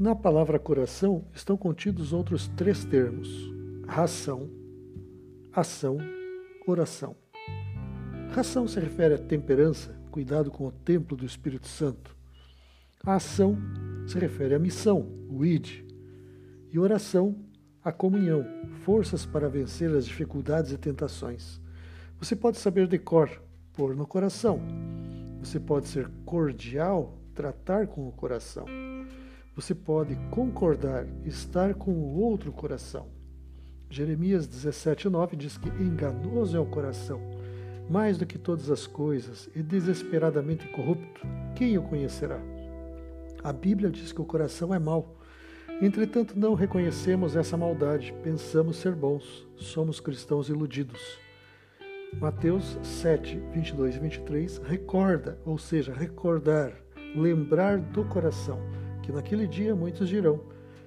Na palavra coração estão contidos outros três termos: ração, ação, oração. Ração se refere à temperança, cuidado com o templo do Espírito Santo. A ação se refere à missão, o id. E oração, a comunhão, forças para vencer as dificuldades e tentações. Você pode saber de cor, pôr no coração. Você pode ser cordial, tratar com o coração. Você pode concordar, estar com o outro coração. Jeremias 17,9 diz que enganoso é o coração, mais do que todas as coisas, e desesperadamente corrupto. Quem o conhecerá? A Bíblia diz que o coração é mau. Entretanto, não reconhecemos essa maldade, pensamos ser bons, somos cristãos iludidos. Mateus 7, 22 e 23 recorda, ou seja, recordar, lembrar do coração que naquele dia muitos dirão: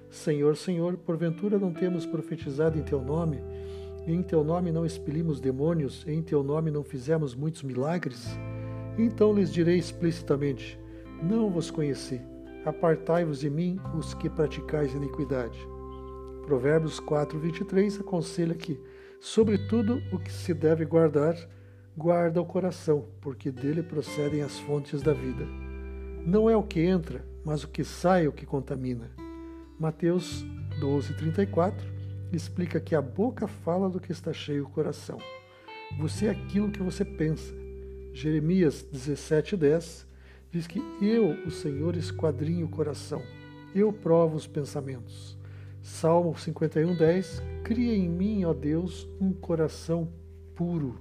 Senhor, Senhor, porventura não temos profetizado em teu nome, em teu nome não expelimos demônios, em teu nome não fizemos muitos milagres? Então lhes direi explicitamente: Não vos conheci. Apartai-vos de mim, os que praticais iniquidade. Provérbios 4, 23 aconselha que, sobretudo, o que se deve guardar, guarda o coração, porque dele procedem as fontes da vida. Não é o que entra, mas o que sai é o que contamina. Mateus 12:34 explica que a boca fala do que está cheio o coração. Você é aquilo que você pensa. Jeremias 17:10 diz que eu, o Senhor, esquadrinho o coração. Eu provo os pensamentos. Salmo 51:10 Cria em mim, ó Deus, um coração puro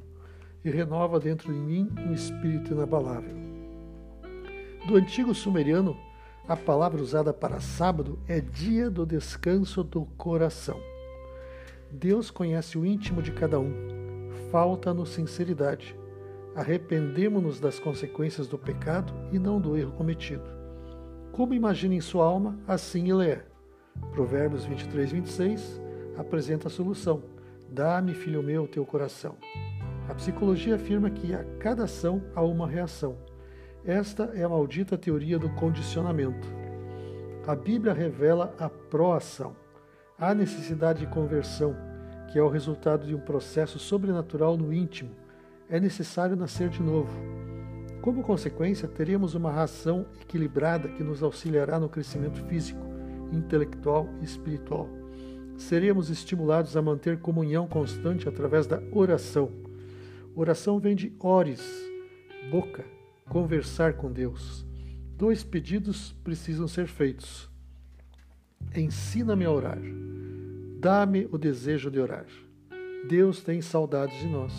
e renova dentro de mim um espírito inabalável. Do antigo sumeriano, a palavra usada para sábado é dia do descanso do coração. Deus conhece o íntimo de cada um. Falta-nos sinceridade. Arrependemos-nos das consequências do pecado e não do erro cometido. Como imagina em sua alma, assim ele é. Provérbios 23, 26 apresenta a solução. Dá-me, filho meu, teu coração. A psicologia afirma que a cada ação há uma reação. Esta é a maldita teoria do condicionamento. A Bíblia revela a proação, a necessidade de conversão, que é o resultado de um processo sobrenatural no íntimo. É necessário nascer de novo. Como consequência, teremos uma ração equilibrada que nos auxiliará no crescimento físico, intelectual e espiritual. Seremos estimulados a manter comunhão constante através da oração. Oração vem de ores, boca, conversar com Deus. Dois pedidos precisam ser feitos. Ensina-me a orar. Dá-me o desejo de orar. Deus tem saudades de nós.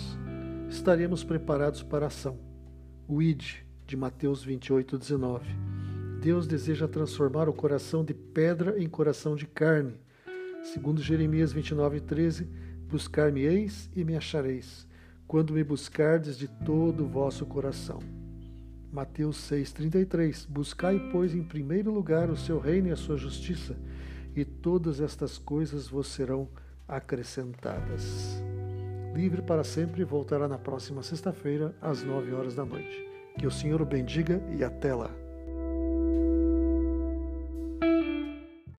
Estaremos preparados para a ação. O id de Mateus 28, 19. Deus deseja transformar o coração de pedra em coração de carne. Segundo Jeremias 29, 13, buscar-me-eis e me achareis, quando me buscardes de todo o vosso coração. Mateus 6,33 Buscai, pois, em primeiro lugar o seu reino e a sua justiça, e todas estas coisas vos serão acrescentadas. Livre para sempre voltará na próxima sexta-feira, às nove horas da noite. Que o Senhor o bendiga e até lá.